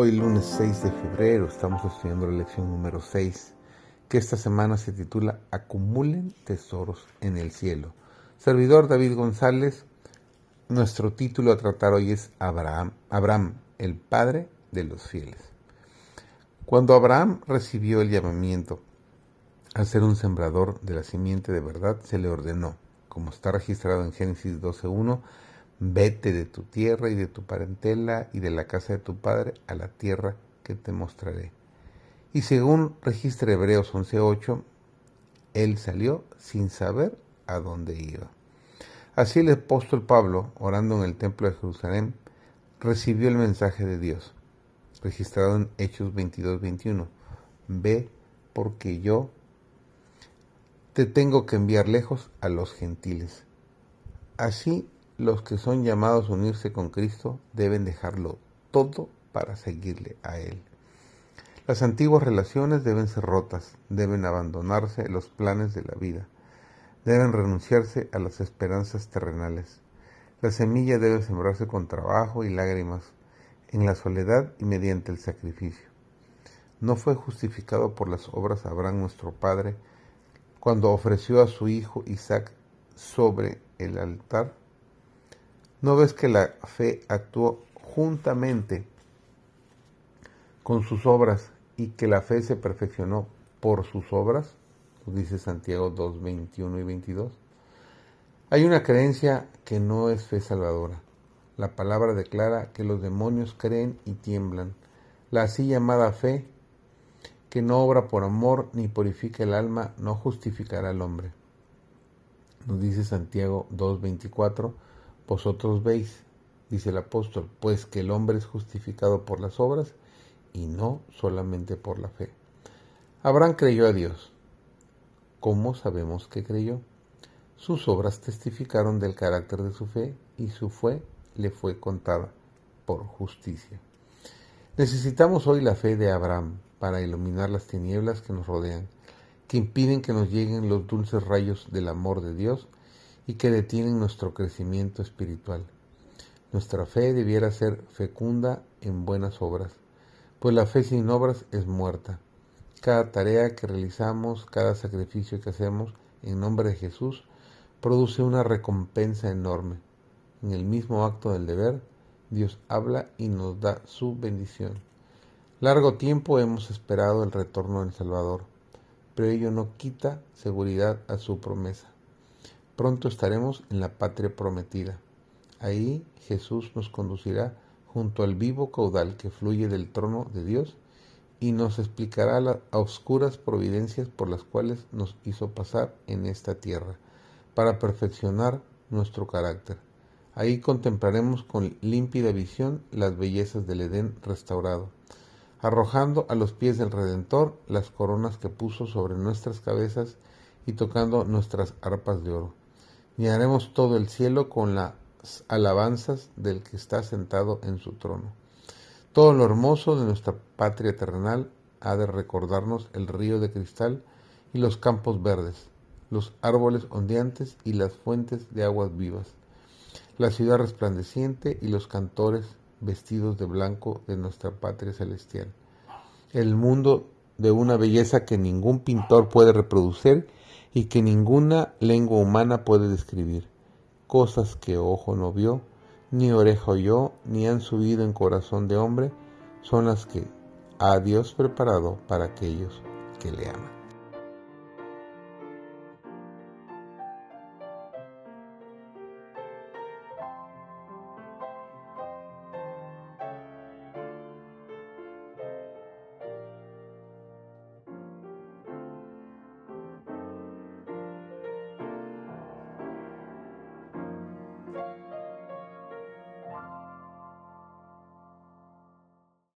Hoy lunes 6 de febrero estamos estudiando la lección número 6, que esta semana se titula Acumulen tesoros en el cielo. Servidor David González, nuestro título a tratar hoy es Abraham, Abraham, el padre de los fieles. Cuando Abraham recibió el llamamiento a ser un sembrador de la simiente de verdad, se le ordenó, como está registrado en Génesis 12.1, Vete de tu tierra y de tu parentela y de la casa de tu padre a la tierra que te mostraré. Y según registra Hebreos 11.8, él salió sin saber a dónde iba. Así el apóstol Pablo, orando en el templo de Jerusalén, recibió el mensaje de Dios, registrado en Hechos 22.21. Ve porque yo te tengo que enviar lejos a los gentiles. Así los que son llamados a unirse con Cristo deben dejarlo todo para seguirle a Él. Las antiguas relaciones deben ser rotas, deben abandonarse los planes de la vida, deben renunciarse a las esperanzas terrenales. La semilla debe sembrarse con trabajo y lágrimas, en la soledad y mediante el sacrificio. No fue justificado por las obras Abraham nuestro Padre cuando ofreció a su hijo Isaac sobre el altar ¿No ves que la fe actuó juntamente con sus obras y que la fe se perfeccionó por sus obras? Dice Santiago 2, 21 y 22. Hay una creencia que no es fe salvadora. La palabra declara que los demonios creen y tiemblan. La así llamada fe, que no obra por amor ni purifica el alma, no justificará al hombre. Nos dice Santiago 2.24 vosotros veis, dice el apóstol, pues que el hombre es justificado por las obras y no solamente por la fe. Abraham creyó a Dios. ¿Cómo sabemos que creyó? Sus obras testificaron del carácter de su fe y su fe le fue contada por justicia. Necesitamos hoy la fe de Abraham para iluminar las tinieblas que nos rodean, que impiden que nos lleguen los dulces rayos del amor de Dios y que detienen nuestro crecimiento espiritual. Nuestra fe debiera ser fecunda en buenas obras, pues la fe sin obras es muerta. Cada tarea que realizamos, cada sacrificio que hacemos en nombre de Jesús, produce una recompensa enorme. En el mismo acto del deber, Dios habla y nos da su bendición. Largo tiempo hemos esperado el retorno del Salvador, pero ello no quita seguridad a su promesa. Pronto estaremos en la patria prometida. Ahí Jesús nos conducirá junto al vivo caudal que fluye del trono de Dios y nos explicará las oscuras providencias por las cuales nos hizo pasar en esta tierra, para perfeccionar nuestro carácter. Ahí contemplaremos con límpida visión las bellezas del Edén restaurado, arrojando a los pies del Redentor las coronas que puso sobre nuestras cabezas y tocando nuestras arpas de oro llenaremos todo el cielo con las alabanzas del que está sentado en su trono. Todo lo hermoso de nuestra patria terrenal ha de recordarnos el río de cristal y los campos verdes, los árboles ondeantes y las fuentes de aguas vivas, la ciudad resplandeciente y los cantores vestidos de blanco de nuestra patria celestial. El mundo de una belleza que ningún pintor puede reproducir y que ninguna lengua humana puede describir, cosas que ojo no vio, ni oreja oyó, ni han subido en corazón de hombre, son las que ha Dios preparado para aquellos que le aman.